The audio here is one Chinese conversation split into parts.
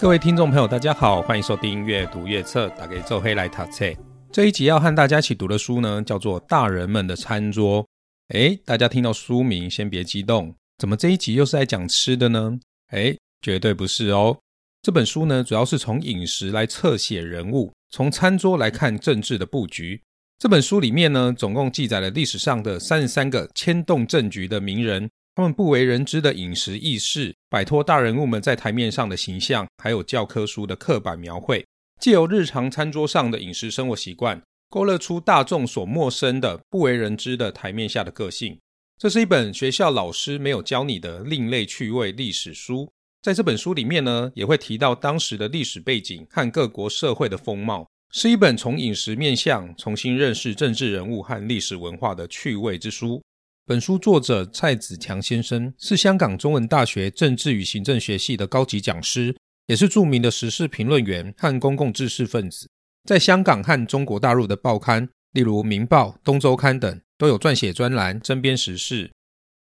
各位听众朋友，大家好，欢迎收听《阅读阅册》，打给周黑来塔册。这一集要和大家一起读的书呢，叫做《大人们的餐桌》。诶，大家听到书名先别激动，怎么这一集又是在讲吃的呢？诶，绝对不是哦。这本书呢，主要是从饮食来侧写人物，从餐桌来看政治的布局。这本书里面呢，总共记载了历史上的三十三个牵动政局的名人。他们不为人知的饮食意识，摆脱大人物们在台面上的形象，还有教科书的刻板描绘，借由日常餐桌上的饮食生活习惯，勾勒出大众所陌生的、不为人知的台面下的个性。这是一本学校老师没有教你的另类趣味历史书。在这本书里面呢，也会提到当时的历史背景和各国社会的风貌，是一本从饮食面向重新认识政治人物和历史文化的趣味之书。本书作者蔡子强先生是香港中文大学政治与行政学系的高级讲师，也是著名的时事评论员和公共知识分子。在香港和中国大陆的报刊，例如《明报》《东周刊》等，都有撰写专栏争编时事。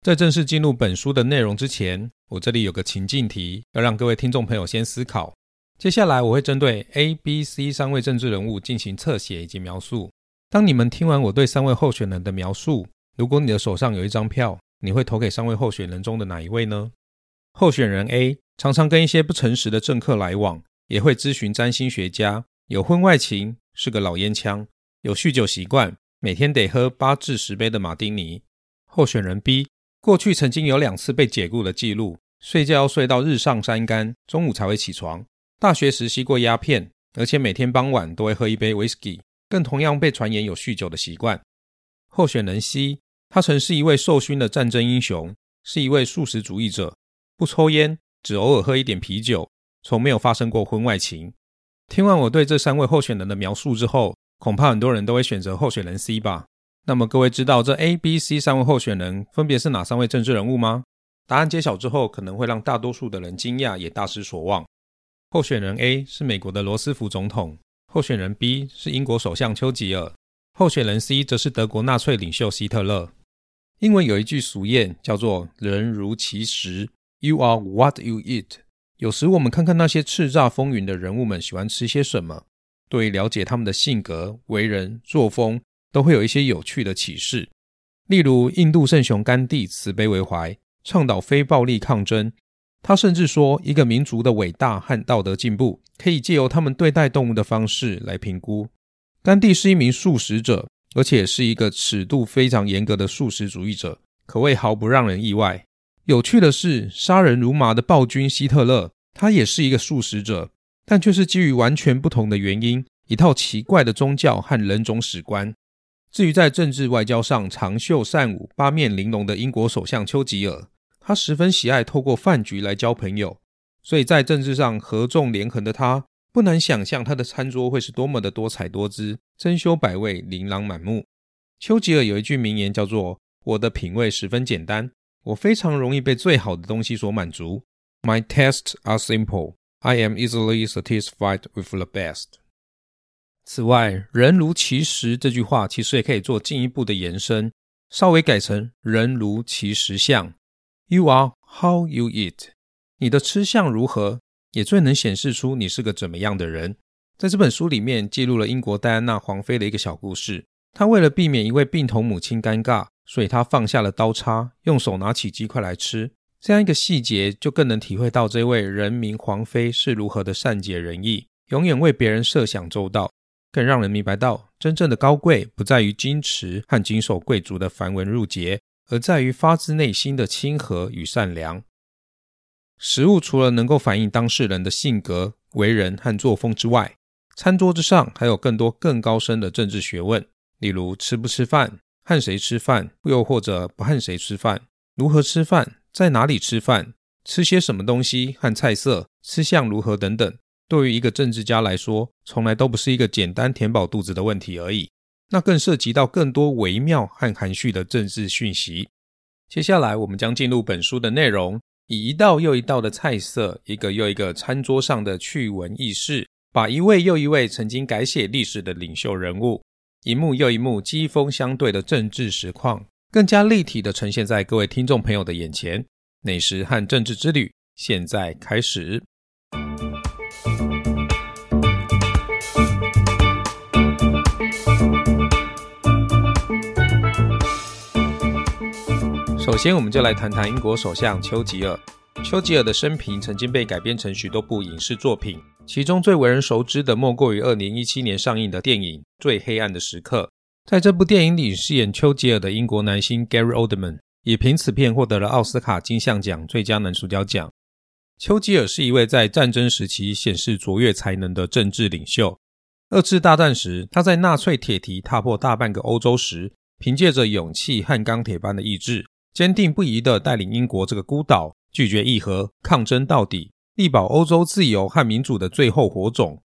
在正式进入本书的内容之前，我这里有个情境题，要让各位听众朋友先思考。接下来我会针对 A、B、C 三位政治人物进行侧写以及描述。当你们听完我对三位候选人的描述，如果你的手上有一张票，你会投给三位候选人中的哪一位呢？候选人 A 常常跟一些不诚实的政客来往，也会咨询占星学家，有婚外情，是个老烟枪，有酗酒习惯，每天得喝八至十杯的马丁尼。候选人 B 过去曾经有两次被解雇的记录，睡觉要睡到日上三竿，中午才会起床。大学时吸过鸦片，而且每天傍晚都会喝一杯 whisky，更同样被传言有酗酒的习惯。候选人 C。他曾是一位受勋的战争英雄，是一位素食主义者，不抽烟，只偶尔喝一点啤酒，从没有发生过婚外情。听完我对这三位候选人的描述之后，恐怕很多人都会选择候选人 C 吧？那么各位知道这 A、B、C 三位候选人分别是哪三位政治人物吗？答案揭晓之后，可能会让大多数的人惊讶，也大失所望。候选人 A 是美国的罗斯福总统，候选人 B 是英国首相丘吉尔，候选人 C 则是德国纳粹领袖希特勒。英文有一句俗谚叫做“人如其食 ”，You are what you eat。有时我们看看那些叱咤风云的人物们喜欢吃些什么，对了解他们的性格、为人、作风，都会有一些有趣的启示。例如，印度圣雄甘地慈悲为怀，倡导非暴力抗争。他甚至说，一个民族的伟大和道德进步，可以借由他们对待动物的方式来评估。甘地是一名素食者。而且是一个尺度非常严格的素食主义者，可谓毫不让人意外。有趣的是，杀人如麻的暴君希特勒，他也是一个素食者，但却是基于完全不同的原因，一套奇怪的宗教和人种史观。至于在政治外交上长袖善舞、八面玲珑的英国首相丘吉尔，他十分喜爱透过饭局来交朋友，所以在政治上合纵连横的他。不难想象，他的餐桌会是多么的多彩多姿、珍馐百味、琳琅满目。丘吉尔有一句名言，叫做：“我的品味十分简单，我非常容易被最好的东西所满足。My tastes are simple. I am easily satisfied with the best.” 此外，“人如其食”这句话其实也可以做进一步的延伸，稍微改成“人如其食相”。You are how you eat。你的吃相如何？也最能显示出你是个怎么样的人。在这本书里面，记录了英国戴安娜皇妃的一个小故事。她为了避免一位病童母亲尴尬，所以她放下了刀叉，用手拿起鸡块来吃。这样一个细节，就更能体会到这位人民皇妃是如何的善解人意，永远为别人设想周到。更让人明白到，真正的高贵不在于矜持和经受贵族的繁文缛节，而在于发自内心的亲和与善良。食物除了能够反映当事人的性格、为人和作风之外，餐桌之上还有更多更高深的政治学问，例如吃不吃饭、和谁吃饭，又或者不和谁吃饭、如何吃饭、在哪里吃饭、吃些什么东西和菜色、吃相如何等等。对于一个政治家来说，从来都不是一个简单填饱肚子的问题而已，那更涉及到更多微妙和含蓄的政治讯息。接下来，我们将进入本书的内容。以一道又一道的菜色，一个又一个餐桌上的趣闻轶事，把一位又一位曾经改写历史的领袖人物，一幕又一幕激锋相对的政治实况，更加立体的呈现在各位听众朋友的眼前。美食和政治之旅，现在开始。首先，我们就来谈谈英国首相丘吉尔。丘吉尔的生平曾经被改编成许多部影视作品，其中最为人熟知的莫过于2017年上映的电影《最黑暗的时刻》。在这部电影里，饰演丘吉尔的英国男星 Gary Oldman 也凭此片获得了奥斯卡金像奖最佳男主角奖。丘吉尔是一位在战争时期显示卓越才能的政治领袖。二次大战时，他在纳粹铁蹄踏破大半个欧洲时，凭借着勇气和钢铁般的意志。坚定不移地带领英国这个孤岛，拒绝议和，抗争到底，力保欧洲自由和民主的最后火种。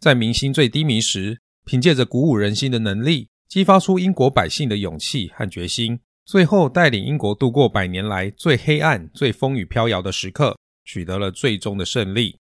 在民心最低迷时，凭借着鼓舞人心的能力，激发出英国百姓的勇气和决心，最后带领英国度过百年来最黑暗、最风雨飘摇的时刻，取得了最终的胜利。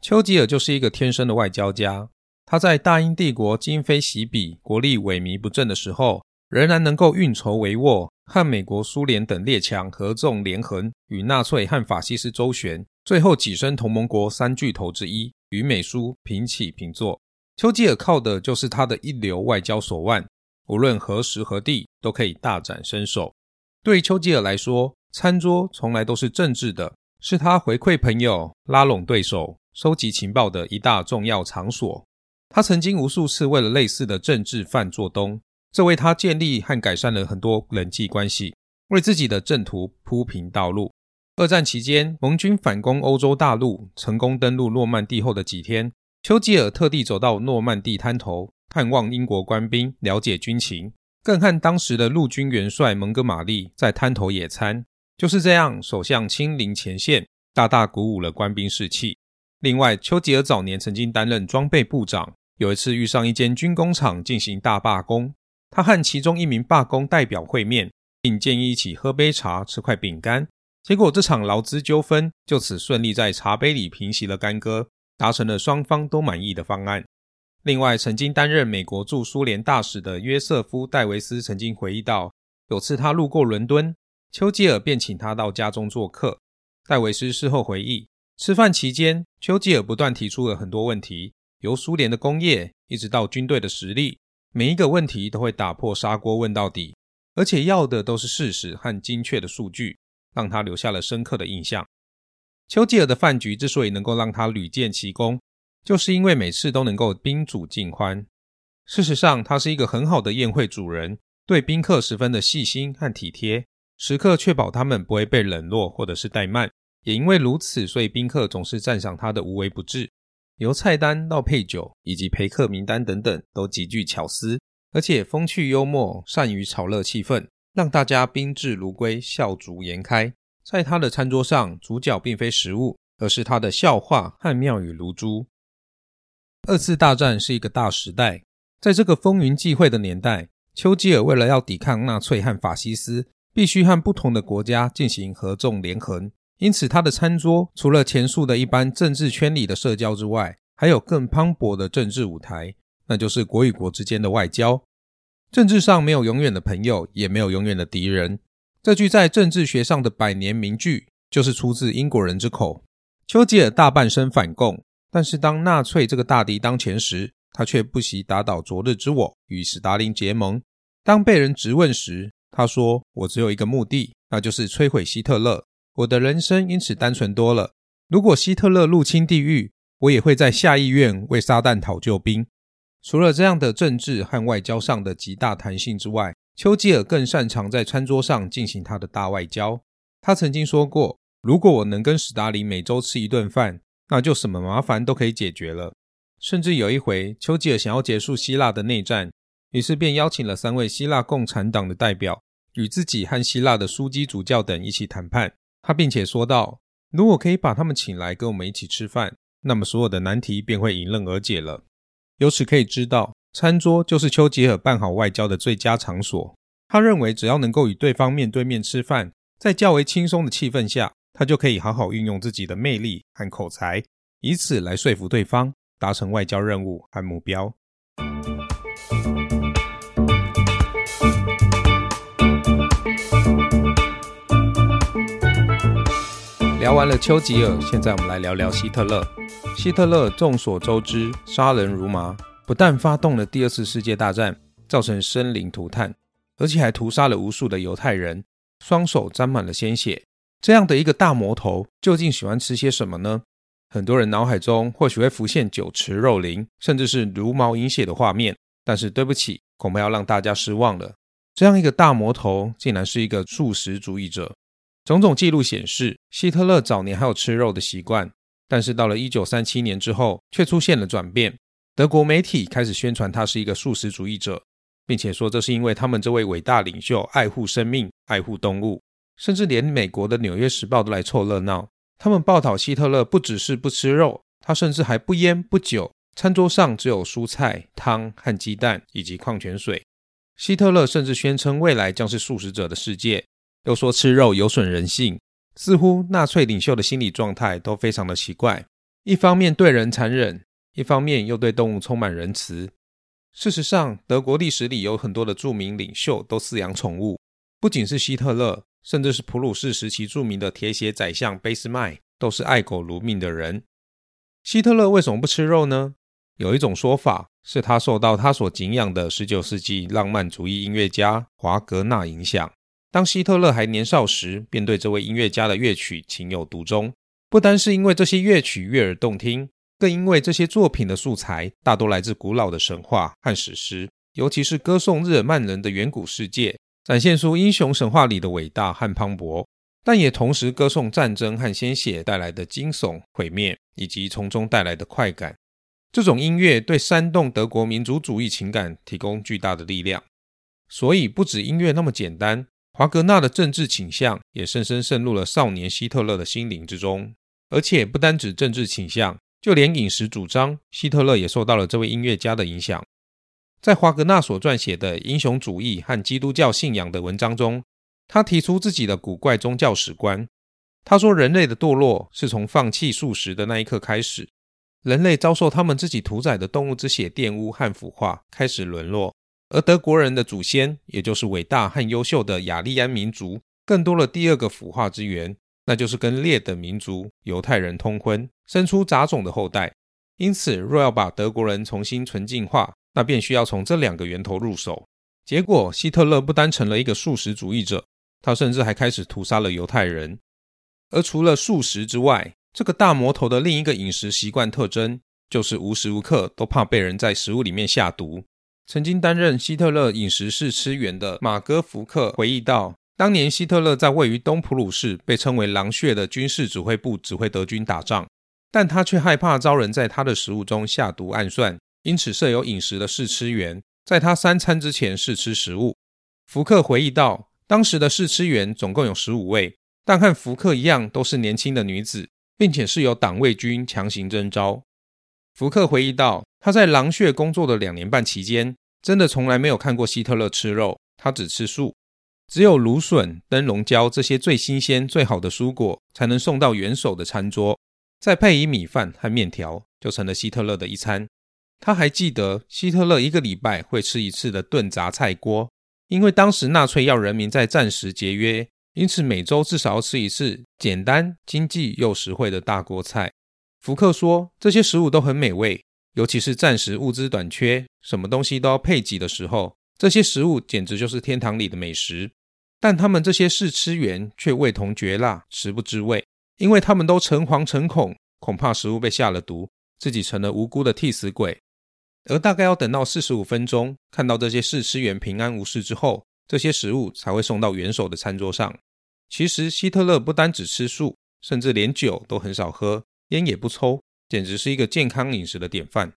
丘吉尔就是一个天生的外交家，他在大英帝国今非昔比、国力萎靡不振的时候，仍然能够运筹帷幄。和美国、苏联等列强合纵连横，与纳粹和法西斯周旋，最后跻身同盟国三巨头之一，与美苏平起平坐。丘吉尔靠的就是他的一流外交手腕，无论何时何地都可以大展身手。对丘吉尔来说，餐桌从来都是政治的，是他回馈朋友、拉拢对手、收集情报的一大重要场所。他曾经无数次为了类似的政治犯做东。这为他建立和改善了很多人际关系，为自己的政途铺平道路。二战期间，盟军反攻欧洲大陆，成功登陆诺曼底后的几天，丘吉尔特地走到诺曼底滩头，探望英国官兵，了解军情，更和当时的陆军元帅蒙哥马利在滩头野餐。就是这样，首相亲临前线，大大鼓舞了官兵士气。另外，丘吉尔早年曾经担任装备部长，有一次遇上一间军工厂进行大罢工。他和其中一名罢工代表会面，并建议一起喝杯茶、吃块饼干。结果这场劳资纠纷就此顺利在茶杯里平息了干戈，达成了双方都满意的方案。另外，曾经担任美国驻苏联大使的约瑟夫·戴维斯曾经回忆到，有次他路过伦敦，丘吉尔便请他到家中做客。戴维斯事后回忆，吃饭期间，丘吉尔不断提出了很多问题，由苏联的工业一直到军队的实力。每一个问题都会打破砂锅问到底，而且要的都是事实和精确的数据，让他留下了深刻的印象。丘吉尔的饭局之所以能够让他屡建奇功，就是因为每次都能够宾主尽欢。事实上，他是一个很好的宴会主人，对宾客十分的细心和体贴，时刻确保他们不会被冷落或者是怠慢。也因为如此，所以宾客总是赞赏他的无微不至。由菜单到配酒以及陪客名单等等，都极具巧思，而且风趣幽默，善于炒热气氛，让大家宾至如归，笑逐颜开。在他的餐桌上，主角并非食物，而是他的笑话和妙语如珠。二次大战是一个大时代，在这个风云际会的年代，丘吉尔为了要抵抗纳粹和法西斯，必须和不同的国家进行合纵连横。因此，他的餐桌除了前述的一般政治圈里的社交之外，还有更磅礴的政治舞台，那就是国与国之间的外交。政治上没有永远的朋友，也没有永远的敌人。这句在政治学上的百年名句，就是出自英国人之口。丘吉尔大半生反共，但是当纳粹这个大敌当前时，他却不惜打倒昨日之我，与史达林结盟。当被人质问时，他说：“我只有一个目的，那就是摧毁希特勒。”我的人生因此单纯多了。如果希特勒入侵地狱，我也会在下议院为撒旦讨救兵。除了这样的政治和外交上的极大弹性之外，丘吉尔更擅长在餐桌上进行他的大外交。他曾经说过：“如果我能跟史达林每周吃一顿饭，那就什么麻烦都可以解决了。”甚至有一回，丘吉尔想要结束希腊的内战，于是便邀请了三位希腊共产党的代表，与自己和希腊的枢机主教等一起谈判。他并且说道：“如果可以把他们请来跟我们一起吃饭，那么所有的难题便会迎刃而解了。”由此可以知道，餐桌就是丘吉尔办好外交的最佳场所。他认为，只要能够与对方面对面吃饭，在较为轻松的气氛下，他就可以好好运用自己的魅力和口才，以此来说服对方，达成外交任务和目标。聊完了丘吉尔，现在我们来聊聊希特勒。希特勒众所周知，杀人如麻，不但发动了第二次世界大战，造成生灵涂炭，而且还屠杀了无数的犹太人。双手沾满了鲜血。这样的一个大魔头，究竟喜欢吃些什么呢？很多人脑海中或许会浮现酒池肉林，甚至是茹毛饮血的画面。但是对不起，恐怕要让大家失望了。这样一个大魔头，竟然是一个素食主义者。种种记录显示，希特勒早年还有吃肉的习惯，但是到了一九三七年之后，却出现了转变。德国媒体开始宣传他是一个素食主义者，并且说这是因为他们这位伟大领袖爱护生命、爱护动物，甚至连美国的《纽约时报》都来凑热闹。他们报道希特勒不只是不吃肉，他甚至还不烟不酒，餐桌上只有蔬菜、汤和鸡蛋以及矿泉水。希特勒甚至宣称未来将是素食者的世界，又说吃肉有损人性。似乎纳粹领袖的心理状态都非常的奇怪，一方面对人残忍，一方面又对动物充满仁慈。事实上，德国历史里有很多的著名领袖都饲养宠物，不仅是希特勒。甚至是普鲁士时期著名的铁血宰相俾斯麦，都是爱狗如命的人。希特勒为什么不吃肉呢？有一种说法是他受到他所敬仰的19世纪浪漫主义音乐家华格纳影响。当希特勒还年少时，便对这位音乐家的乐曲情有独钟。不单是因为这些乐曲悦耳动听，更因为这些作品的素材大多来自古老的神话和史诗，尤其是歌颂日耳曼人的远古世界。展现出英雄神话里的伟大和磅礴，但也同时歌颂战争和鲜血带来的惊悚、毁灭，以及从中带来的快感。这种音乐对煽动德国民族主义情感提供巨大的力量。所以，不止音乐那么简单，华格纳的政治倾向也深深渗入了少年希特勒的心灵之中。而且，不单指政治倾向，就连饮食主张，希特勒也受到了这位音乐家的影响。在华格纳所撰写的英雄主义和基督教信仰的文章中，他提出自己的古怪宗教史观。他说，人类的堕落是从放弃素食的那一刻开始，人类遭受他们自己屠宰的动物之血玷污和腐化，开始沦落。而德国人的祖先，也就是伟大和优秀的雅利安民族，更多了第二个腐化之源，那就是跟劣等民族犹太人通婚，生出杂种的后代。因此，若要把德国人重新纯净化，那便需要从这两个源头入手。结果，希特勒不单成了一个素食主义者，他甚至还开始屠杀了犹太人。而除了素食之外，这个大魔头的另一个饮食习惯特征，就是无时无刻都怕被人在食物里面下毒。曾经担任希特勒饮食试吃员的马戈·福克回忆道：“当年希特勒在位于东普鲁士被称为‘狼穴’的军事指挥部指挥德军打仗，但他却害怕遭人在他的食物中下毒暗算。”因此，设有饮食的试吃员在他三餐之前试吃食物。福克回忆道，当时的试吃员总共有十五位，但和福克一样都是年轻的女子，并且是由党卫军强行征召。福克回忆道，他在狼穴工作的两年半期间，真的从来没有看过希特勒吃肉，他只吃素，只有芦笋、灯笼椒这些最新鲜、最好的蔬果才能送到元首的餐桌，再配以米饭和面条，就成了希特勒的一餐。他还记得希特勒一个礼拜会吃一次的炖杂菜锅，因为当时纳粹要人民在战时节约，因此每周至少要吃一次简单、经济又实惠的大锅菜。福克说，这些食物都很美味，尤其是暂时物资短缺、什么东西都要配给的时候，这些食物简直就是天堂里的美食。但他们这些试吃员却味同嚼蜡，食不知味，因为他们都诚惶诚恐，恐怕食物被下了毒，自己成了无辜的替死鬼。而大概要等到四十五分钟，看到这些试吃员平安无事之后，这些食物才会送到元首的餐桌上。其实希特勒不单只吃素，甚至连酒都很少喝，烟也不抽，简直是一个健康饮食的典范。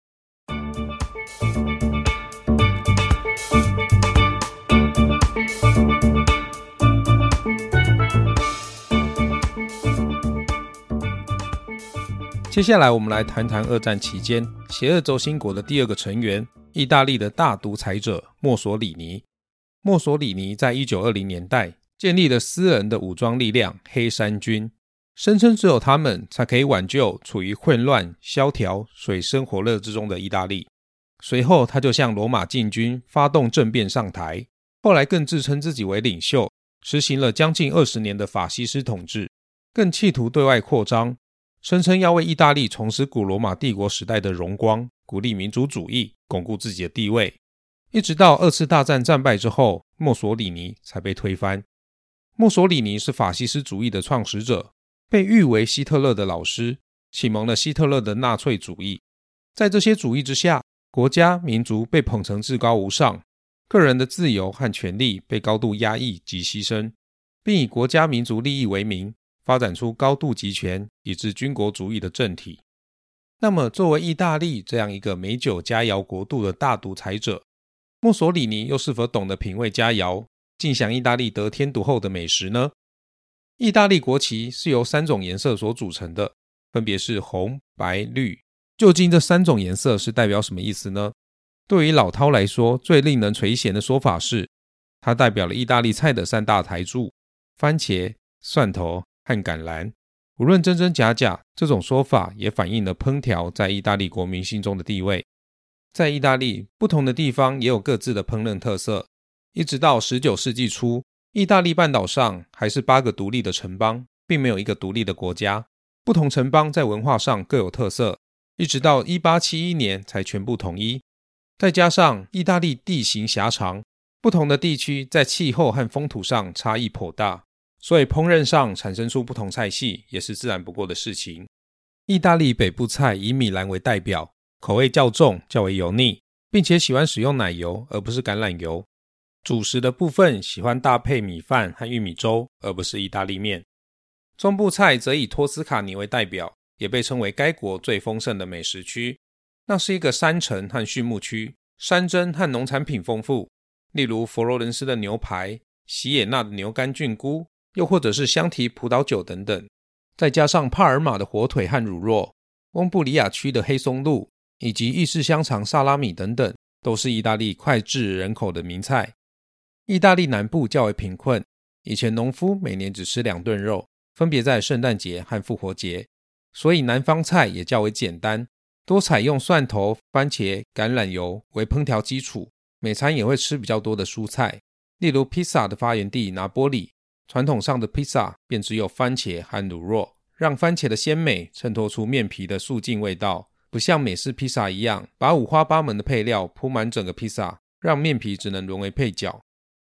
接下来，我们来谈谈二战期间邪恶轴心国的第二个成员——意大利的大独裁者墨索里尼。墨索里尼在一九二零年代建立了私人的武装力量——黑山军，声称只有他们才可以挽救处于混乱、萧条、水深火热之中的意大利。随后，他就向罗马进军，发动政变上台。后来，更自称自己为领袖，实行了将近二十年的法西斯统治，更企图对外扩张。声称要为意大利重拾古罗马帝国时代的荣光，鼓励民族主义，巩固自己的地位，一直到二次大战战败之后，墨索里尼才被推翻。墨索里尼是法西斯主义的创始者，被誉为希特勒的老师，启蒙了希特勒的纳粹主义。在这些主义之下，国家民族被捧成至高无上，个人的自由和权利被高度压抑及牺牲，并以国家民族利益为名，发展出高度集权以至军国主义的政体。那么，作为意大利这样一个美酒佳肴国度的大独裁者，墨索里尼又是否懂得品味佳肴，尽享意大利得天独厚的美食呢？意大利国旗是由三种颜色所组成的，分别是红、白、绿。究竟这三种颜色是代表什么意思呢？对于老饕来说，最令人垂涎的说法是，它代表了意大利菜的三大台柱：番茄、蒜头和橄榄。无论真真假假，这种说法也反映了烹调在意大利国民心中的地位。在意大利，不同的地方也有各自的烹饪特色。一直到十九世纪初，意大利半岛上还是八个独立的城邦，并没有一个独立的国家。不同城邦在文化上各有特色，一直到一八七一年才全部统一。再加上意大利地形狭长，不同的地区在气候和风土上差异颇大。所以烹饪上产生出不同菜系也是自然不过的事情。意大利北部菜以米兰为代表，口味较重，较为油腻，并且喜欢使用奶油而不是橄榄油。主食的部分喜欢搭配米饭和玉米粥，而不是意大利面。中部菜则以托斯卡尼为代表，也被称为该国最丰盛的美食区。那是一个山城和畜牧区，山珍和农产品丰富，例如佛罗伦斯的牛排、喜野纳的牛肝菌菇。又或者是香缇葡萄酒等等，再加上帕尔马的火腿和乳酪，翁布里亚区的黑松露，以及意式香肠、萨拉米等等，都是意大利脍炙人口的名菜。意大利南部较为贫困，以前农夫每年只吃两顿肉，分别在圣诞节和复活节，所以南方菜也较为简单，多采用蒜头、番茄、橄榄油为烹调基础，每餐也会吃比较多的蔬菜，例如披萨的发源地拿波里。传统上的披萨便只有番茄和乳酪，让番茄的鲜美衬托出面皮的素净味道，不像美式披萨一样把五花八门的配料铺满整个披萨，让面皮只能沦为配角。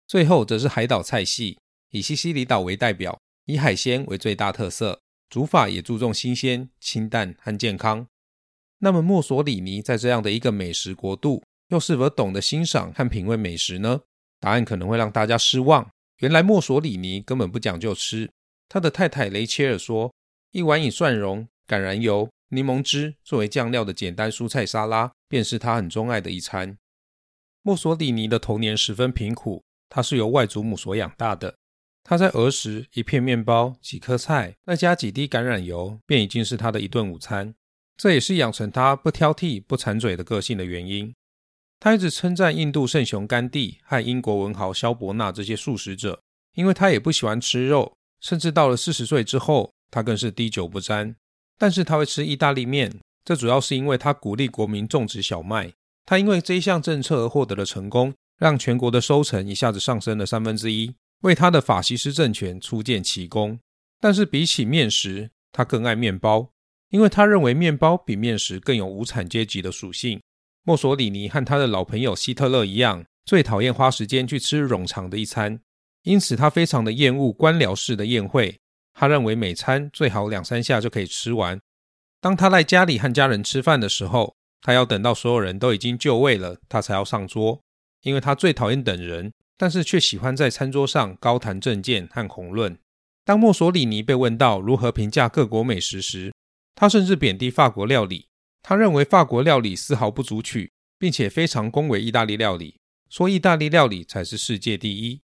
最后则是海岛菜系，以西西里岛为代表，以海鲜为最大特色，煮法也注重新鲜、清淡和健康。那么墨索里尼在这样的一个美食国度，又是否懂得欣赏和品味美食呢？答案可能会让大家失望。原来墨索里尼根本不讲究吃。他的太太雷切尔说：“一碗以蒜蓉、橄榄油、柠檬汁作为酱料的简单蔬菜沙拉，便是他很钟爱的一餐。”墨索里尼的童年十分贫苦，他是由外祖母所养大的。他在儿时，一片面包、几颗菜，再加几滴橄榄油，便已经是他的一顿午餐。这也是养成他不挑剔、不馋嘴的个性的原因。他一直称赞印度圣雄甘地和英国文豪萧伯纳这些素食者，因为他也不喜欢吃肉，甚至到了四十岁之后，他更是滴酒不沾。但是他会吃意大利面，这主要是因为他鼓励国民种植小麦。他因为这一项政策而获得了成功，让全国的收成一下子上升了三分之一，为他的法西斯政权初建奇功。但是比起面食，他更爱面包，因为他认为面包比面食更有无产阶级的属性。墨索里尼和他的老朋友希特勒一样，最讨厌花时间去吃冗长的一餐，因此他非常的厌恶官僚式的宴会。他认为每餐最好两三下就可以吃完。当他在家里和家人吃饭的时候，他要等到所有人都已经就位了，他才要上桌，因为他最讨厌等人，但是却喜欢在餐桌上高谈政见和宏论。当墨索里尼被问到如何评价各国美食时，他甚至贬低法国料理。他认为法国料理丝毫不足取，并且非常恭维意大利料理，说意大利料理才是世界第一。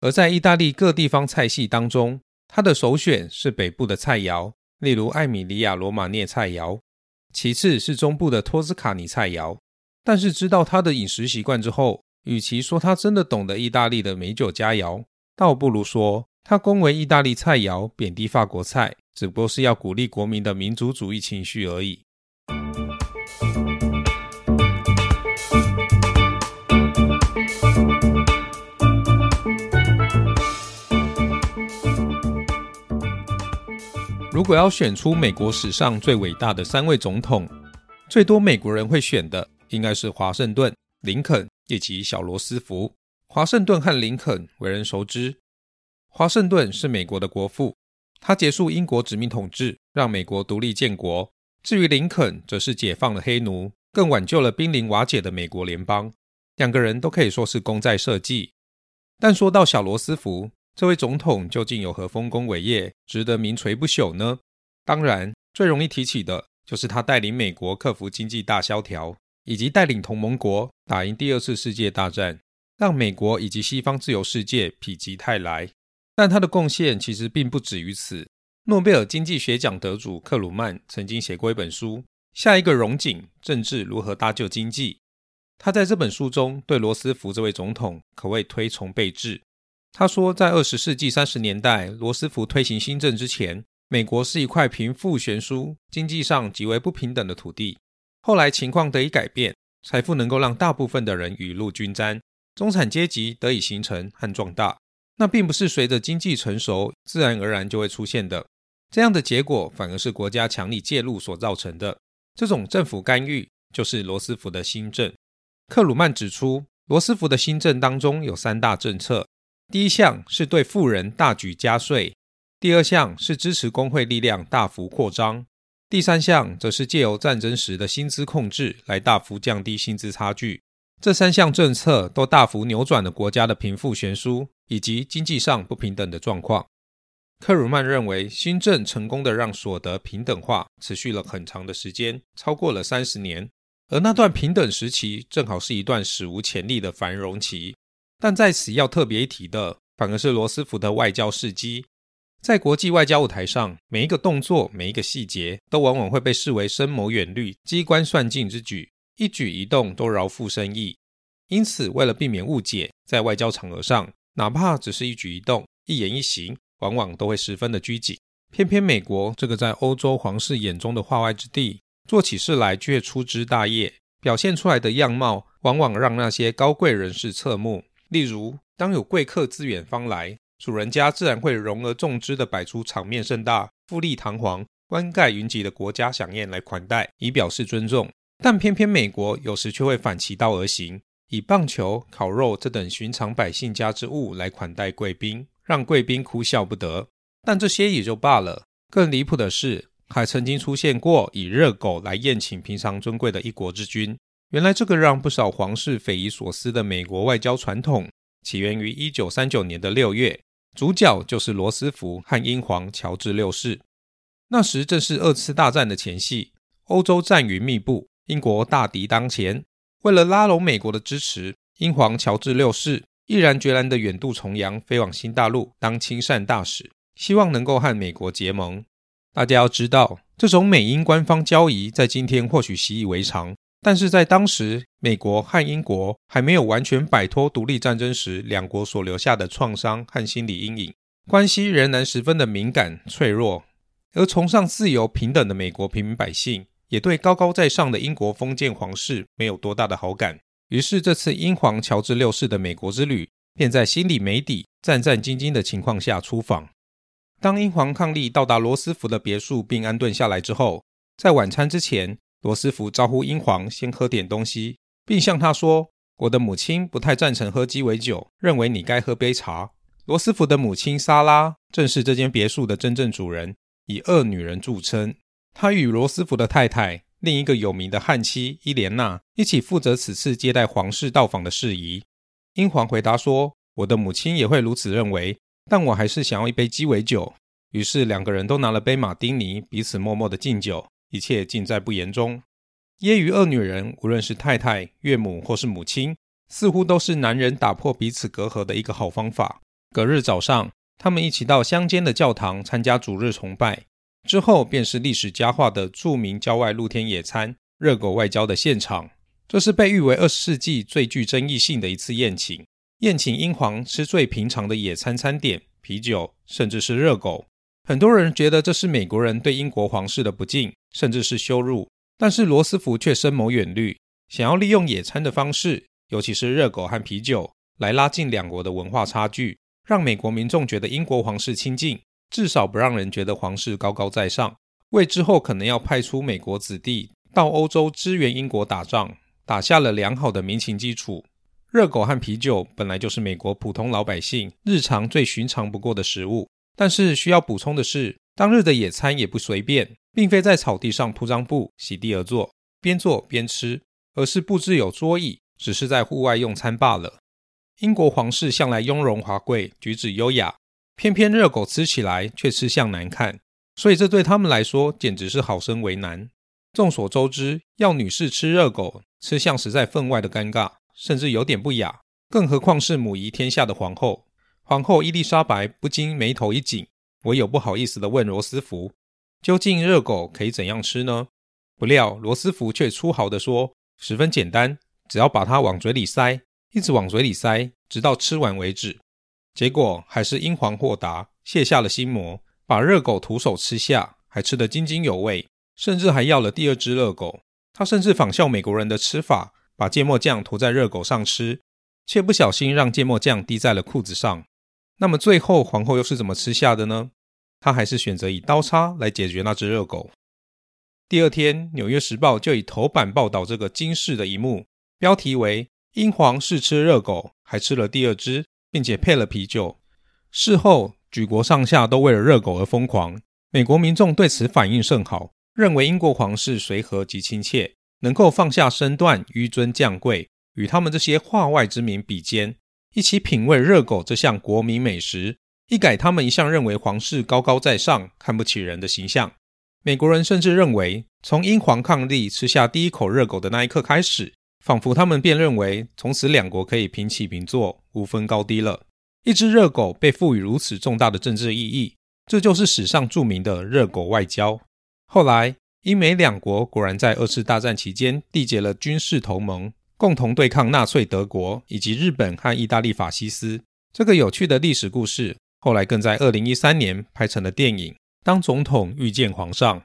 而在意大利各地方菜系当中，他的首选是北部的菜肴，例如艾米利亚罗马涅菜肴；其次是中部的托斯卡尼菜肴。但是知道他的饮食习惯之后，与其说他真的懂得意大利的美酒佳肴，倒不如说他恭维意大利菜肴，贬低法国菜，只不过是要鼓励国民的民族主义情绪而已。如果要选出美国史上最伟大的三位总统，最多美国人会选的应该是华盛顿、林肯以及小罗斯福。华盛顿和林肯为人熟知，华盛顿是美国的国父，他结束英国殖民统治，让美国独立建国。至于林肯，则是解放了黑奴，更挽救了濒临瓦解的美国联邦。两个人都可以说是功在社稷。但说到小罗斯福这位总统，究竟有何丰功伟业，值得名垂不朽呢？当然，最容易提起的就是他带领美国克服经济大萧条，以及带领同盟国打赢第二次世界大战，让美国以及西方自由世界否极泰来。但他的贡献其实并不止于此。诺贝尔经济学奖得主克鲁曼曾经写过一本书《下一个荣景：政治如何搭救经济》。他在这本书中对罗斯福这位总统可谓推崇备至。他说，在二十世纪三十年代，罗斯福推行新政之前，美国是一块贫富悬殊、经济上极为不平等的土地。后来情况得以改变，财富能够让大部分的人雨露均沾，中产阶级得以形成和壮大。那并不是随着经济成熟自然而然就会出现的。这样的结果反而是国家强力介入所造成的。这种政府干预就是罗斯福的新政。克鲁曼指出，罗斯福的新政当中有三大政策：第一项是对富人大举加税；第二项是支持工会力量大幅扩张；第三项则是借由战争时的薪资控制来大幅降低薪资差距。这三项政策都大幅扭转了国家的贫富悬殊以及经济上不平等的状况。克鲁曼认为，新政成功的让所得平等化持续了很长的时间，超过了三十年。而那段平等时期，正好是一段史无前例的繁荣期。但在此要特别提的，反而是罗斯福的外交事迹。在国际外交舞台上，每一个动作、每一个细节，都往往会被视为深谋远虑、机关算尽之举，一举一动都饶富深意。因此，为了避免误解，在外交场合上，哪怕只是一举一动、一言一行。往往都会十分的拘谨，偏偏美国这个在欧洲皇室眼中的化外之地，做起事来却粗枝大叶，表现出来的样貌往往让那些高贵人士侧目。例如，当有贵客自远方来，主人家自然会容而重之的摆出场面盛大、富丽堂皇、冠盖云集的国家飨宴来款待，以表示尊重。但偏偏美国有时却会反其道而行，以棒球、烤肉这等寻常百姓家之物来款待贵宾。让贵宾哭笑不得，但这些也就罢了。更离谱的是，还曾经出现过以热狗来宴请平常尊贵的一国之君。原来，这个让不少皇室匪夷所思的美国外交传统，起源于一九三九年的六月，主角就是罗斯福和英皇乔治六世。那时正是二次大战的前夕，欧洲战云密布，英国大敌当前。为了拉拢美国的支持，英皇乔治六世。毅然决然的远渡重洋，飞往新大陆当亲善大使，希望能够和美国结盟。大家要知道，这种美英官方交易在今天或许习以为常，但是在当时，美国和英国还没有完全摆脱独立战争时两国所留下的创伤和心理阴影，关系仍然十分的敏感脆弱。而崇尚自由平等的美国平民百姓，也对高高在上的英国封建皇室没有多大的好感。于是，这次英皇乔治六世的美国之旅，便在心里没底、战战兢兢的情况下出访。当英皇伉俪到达罗斯福的别墅并安顿下来之后，在晚餐之前，罗斯福招呼英皇先喝点东西，并向他说：“我的母亲不太赞成喝鸡尾酒，认为你该喝杯茶。”罗斯福的母亲莎拉正是这间别墅的真正主人，以恶女人著称。她与罗斯福的太太。另一个有名的汉妻伊莲娜一起负责此次接待皇室到访的事宜。英皇回答说：“我的母亲也会如此认为，但我还是想要一杯鸡尾酒。”于是两个人都拿了杯马丁尼，彼此默默的敬酒，一切尽在不言中。揶揄恶女人，无论是太太、岳母或是母亲，似乎都是男人打破彼此隔阂的一个好方法。隔日早上，他们一起到乡间的教堂参加主日崇拜。之后便是历史佳话的著名郊外露天野餐热狗外交的现场，这是被誉为二十世纪最具争议性的一次宴请。宴请英皇吃最平常的野餐餐点，啤酒，甚至是热狗。很多人觉得这是美国人对英国皇室的不敬，甚至是羞辱。但是罗斯福却深谋远虑，想要利用野餐的方式，尤其是热狗和啤酒，来拉近两国的文化差距，让美国民众觉得英国皇室亲近。至少不让人觉得皇室高高在上，为之后可能要派出美国子弟到欧洲支援英国打仗，打下了良好的民情基础。热狗和啤酒本来就是美国普通老百姓日常最寻常不过的食物，但是需要补充的是，当日的野餐也不随便，并非在草地上铺张布席地而坐，边坐边吃，而是布置有桌椅，只是在户外用餐罢了。英国皇室向来雍容华贵，举止优雅，偏偏热狗吃起来却吃相难看，所以这对他们来说简直是好生为难。众所周知，要女士吃热狗，吃相实在分外的尴尬，甚至有点不雅。更何况是母仪天下的皇后。皇后伊丽莎白不禁眉头一紧，唯有不好意思地问罗斯福：“究竟热狗可以怎样吃呢？”不料罗斯福却粗豪地说：“十分简单，只要把它往嘴里塞，一直往嘴里塞，直到吃完为止。”结果还是英皇豁达，卸下了心魔，把热狗徒手吃下，还吃得津津有味。甚至还要了第二只热狗。他甚至仿效美国人的吃法，把芥末酱涂在热狗上吃，却不小心让芥末酱滴在了裤子上。那么最后皇后又是怎么吃下的呢？她还是选择以刀叉来解决那只热狗。第二天，《纽约时报》就以头版报道这个惊世的一幕，标题为“英皇试吃热狗，还吃了第二只，并且配了啤酒”。事后，举国上下都为了热狗而疯狂。美国民众对此反应甚好。认为英国皇室随和及亲切，能够放下身段，纡尊降贵，与他们这些化外之民比肩，一起品味热狗这项国民美食，一改他们一向认为皇室高高在上、看不起人的形象。美国人甚至认为，从英皇伉俪吃下第一口热狗的那一刻开始，仿佛他们便认为从此两国可以平起平坐，无分高低了。一只热狗被赋予如此重大的政治意义，这就是史上著名的热狗外交。后来，英美两国果然在二次大战期间缔结了军事同盟，共同对抗纳粹德国以及日本和意大利法西斯。这个有趣的历史故事，后来更在二零一三年拍成了电影《当总统遇见皇上》。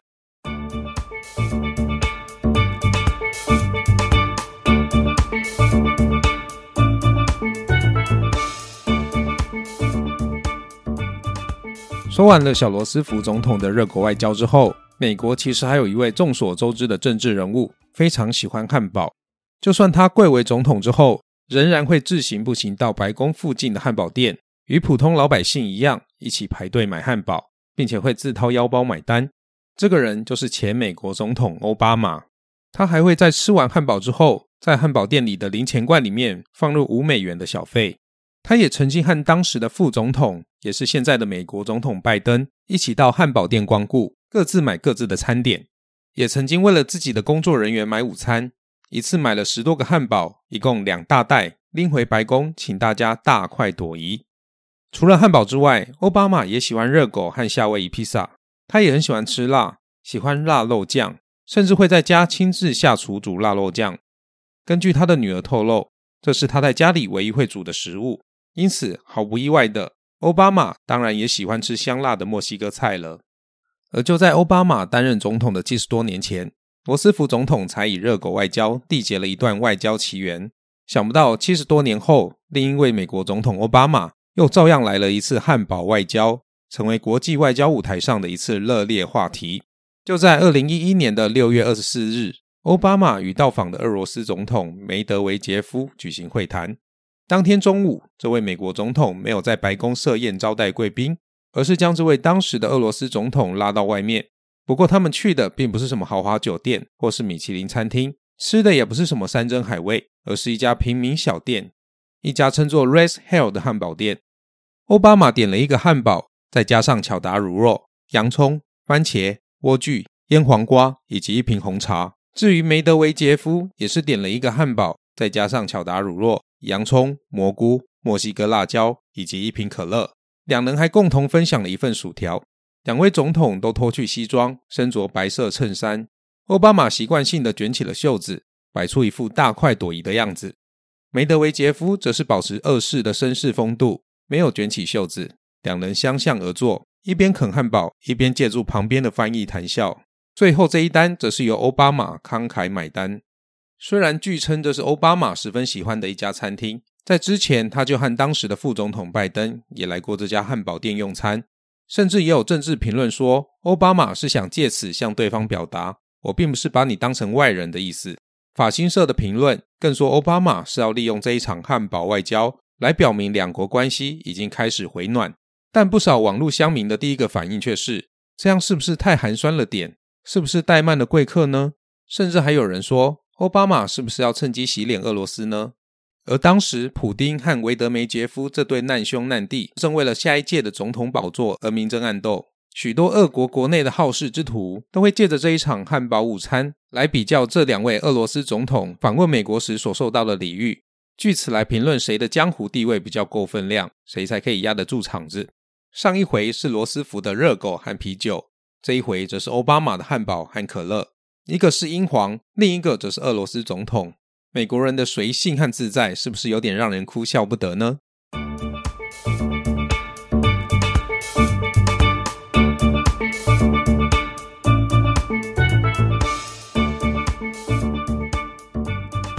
说完了小罗斯福总统的热狗外交之后。美国其实还有一位众所周知的政治人物，非常喜欢汉堡。就算他贵为总统之后，仍然会自行步行到白宫附近的汉堡店，与普通老百姓一样，一起排队买汉堡，并且会自掏腰包买单。这个人就是前美国总统奥巴马。他还会在吃完汉堡之后，在汉堡店里的零钱罐里面放入五美元的小费。他也曾经和当时的副总统，也是现在的美国总统拜登，一起到汉堡店光顾。各自买各自的餐点，也曾经为了自己的工作人员买午餐，一次买了十多个汉堡，一共两大袋，拎回白宫，请大家大快朵颐。除了汉堡之外，奥巴马也喜欢热狗和夏威夷披萨，他也很喜欢吃辣，喜欢辣肉酱，甚至会在家亲自下厨煮辣肉酱。根据他的女儿透露，这是他在家里唯一会煮的食物，因此毫不意外的，奥巴马当然也喜欢吃香辣的墨西哥菜了。而就在奥巴马担任总统的七十多年前，罗斯福总统才以热狗外交缔结了一段外交奇缘。想不到七十多年后，另一位美国总统奥巴马又照样来了一次汉堡外交，成为国际外交舞台上的一次热烈话题。就在二零一一年的六月二十四日，奥巴马与到访的俄罗斯总统梅德韦杰夫举行会谈。当天中午，这位美国总统没有在白宫设宴招待贵宾。而是将这位当时的俄罗斯总统拉到外面。不过，他们去的并不是什么豪华酒店或是米其林餐厅，吃的也不是什么山珍海味，而是一家平民小店，一家称作 Race Hell 的汉堡店。奥巴马点了一个汉堡，再加上巧达乳酪、洋葱、番茄、莴苣、腌黄瓜以及一瓶红茶。至于梅德韦杰夫，也是点了一个汉堡，再加上巧达乳酪、洋葱、蘑菇、墨西哥辣椒以及一瓶可乐。两人还共同分享了一份薯条。两位总统都脱去西装，身着白色衬衫。奥巴马习惯性的卷起了袖子，摆出一副大快朵颐的样子。梅德韦杰夫则是保持二世的绅士风度，没有卷起袖子。两人相向而坐，一边啃汉堡，一边借助旁边的翻译谈笑。最后这一单则是由奥巴马慷慨买单。虽然据称这是奥巴马十分喜欢的一家餐厅。在之前，他就和当时的副总统拜登也来过这家汉堡店用餐，甚至也有政治评论说，奥巴马是想借此向对方表达，我并不是把你当成外人的意思，法新社的评论更说，奥巴马是要利用这一场汉堡外交来表明两国关系已经开始回暖。但不少网络乡民的第一个反应却是：这样是不是太寒酸了点？是不是怠慢了贵客呢？甚至还有人说，奥巴马是不是要趁机洗脸俄罗斯呢？而当时，普丁和维德梅杰夫这对难兄难弟正为了下一届的总统宝座而明争暗斗。许多俄国国内的好事之徒都会借着这一场汉堡午餐来比较这两位俄罗斯总统访问美国时所受到的礼遇，据此来评论谁的江湖地位比较够分量，谁才可以压得住场子。上一回是罗斯福的热狗和啤酒，这一回则是奥巴马的汉堡和可乐。一个是英皇，另一个则是俄罗斯总统。美国人的随性和自在，是不是有点让人哭笑不得呢？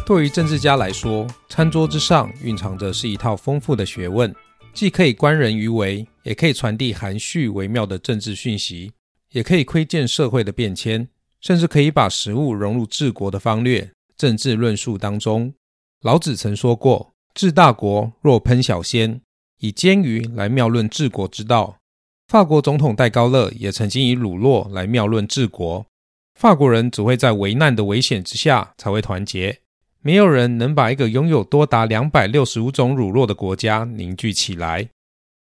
对于政治家来说，餐桌之上蕴藏着是一套丰富的学问，既可以观人于微，也可以传递含蓄微妙的政治讯息，也可以窥见社会的变迁，甚至可以把食物融入治国的方略、政治论述当中。老子曾说过：“治大国若烹小鲜，以煎鱼来妙论治国之道。”法国总统戴高乐也曾经以乳酪来妙论治国。法国人只会在危难的危险之下才会团结。没有人能把一个拥有多达两百六十五种乳酪的国家凝聚起来。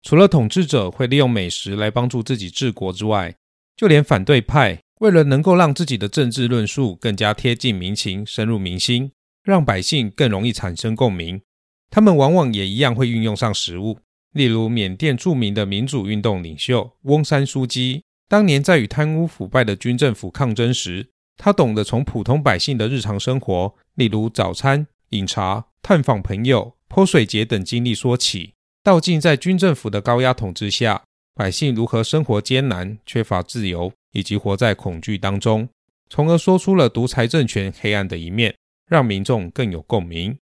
除了统治者会利用美食来帮助自己治国之外，就连反对派为了能够让自己的政治论述更加贴近民情、深入民心，让百姓更容易产生共鸣，他们往往也一样会运用上食物。例如，缅甸著名的民主运动领袖翁山书记，当年在与贪污腐败的军政府抗争时。他懂得从普通百姓的日常生活，例如早餐、饮茶、探访朋友、泼水节等经历说起，道尽在军政府的高压统治下，百姓如何生活艰难、缺乏自由，以及活在恐惧当中，从而说出了独裁政权黑暗的一面，让民众更有共鸣。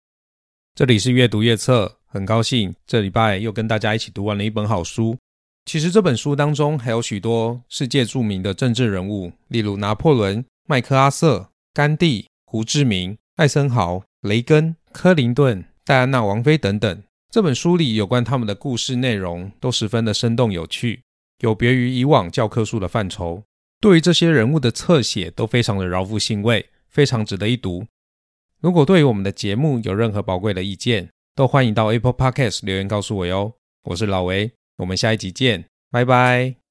这里是阅读阅测，很高兴这礼拜又跟大家一起读完了一本好书。其实这本书当中还有许多世界著名的政治人物，例如拿破仑。麦克阿瑟、甘地、胡志明、艾森豪、雷根、克林顿、戴安娜王妃等等，这本书里有关他们的故事内容都十分的生动有趣，有别于以往教科书的范畴。对于这些人物的侧写都非常的饶富兴味，非常值得一读。如果对于我们的节目有任何宝贵的意见，都欢迎到 Apple Podcast 留言告诉我哟。我是老维，我们下一集见，拜拜。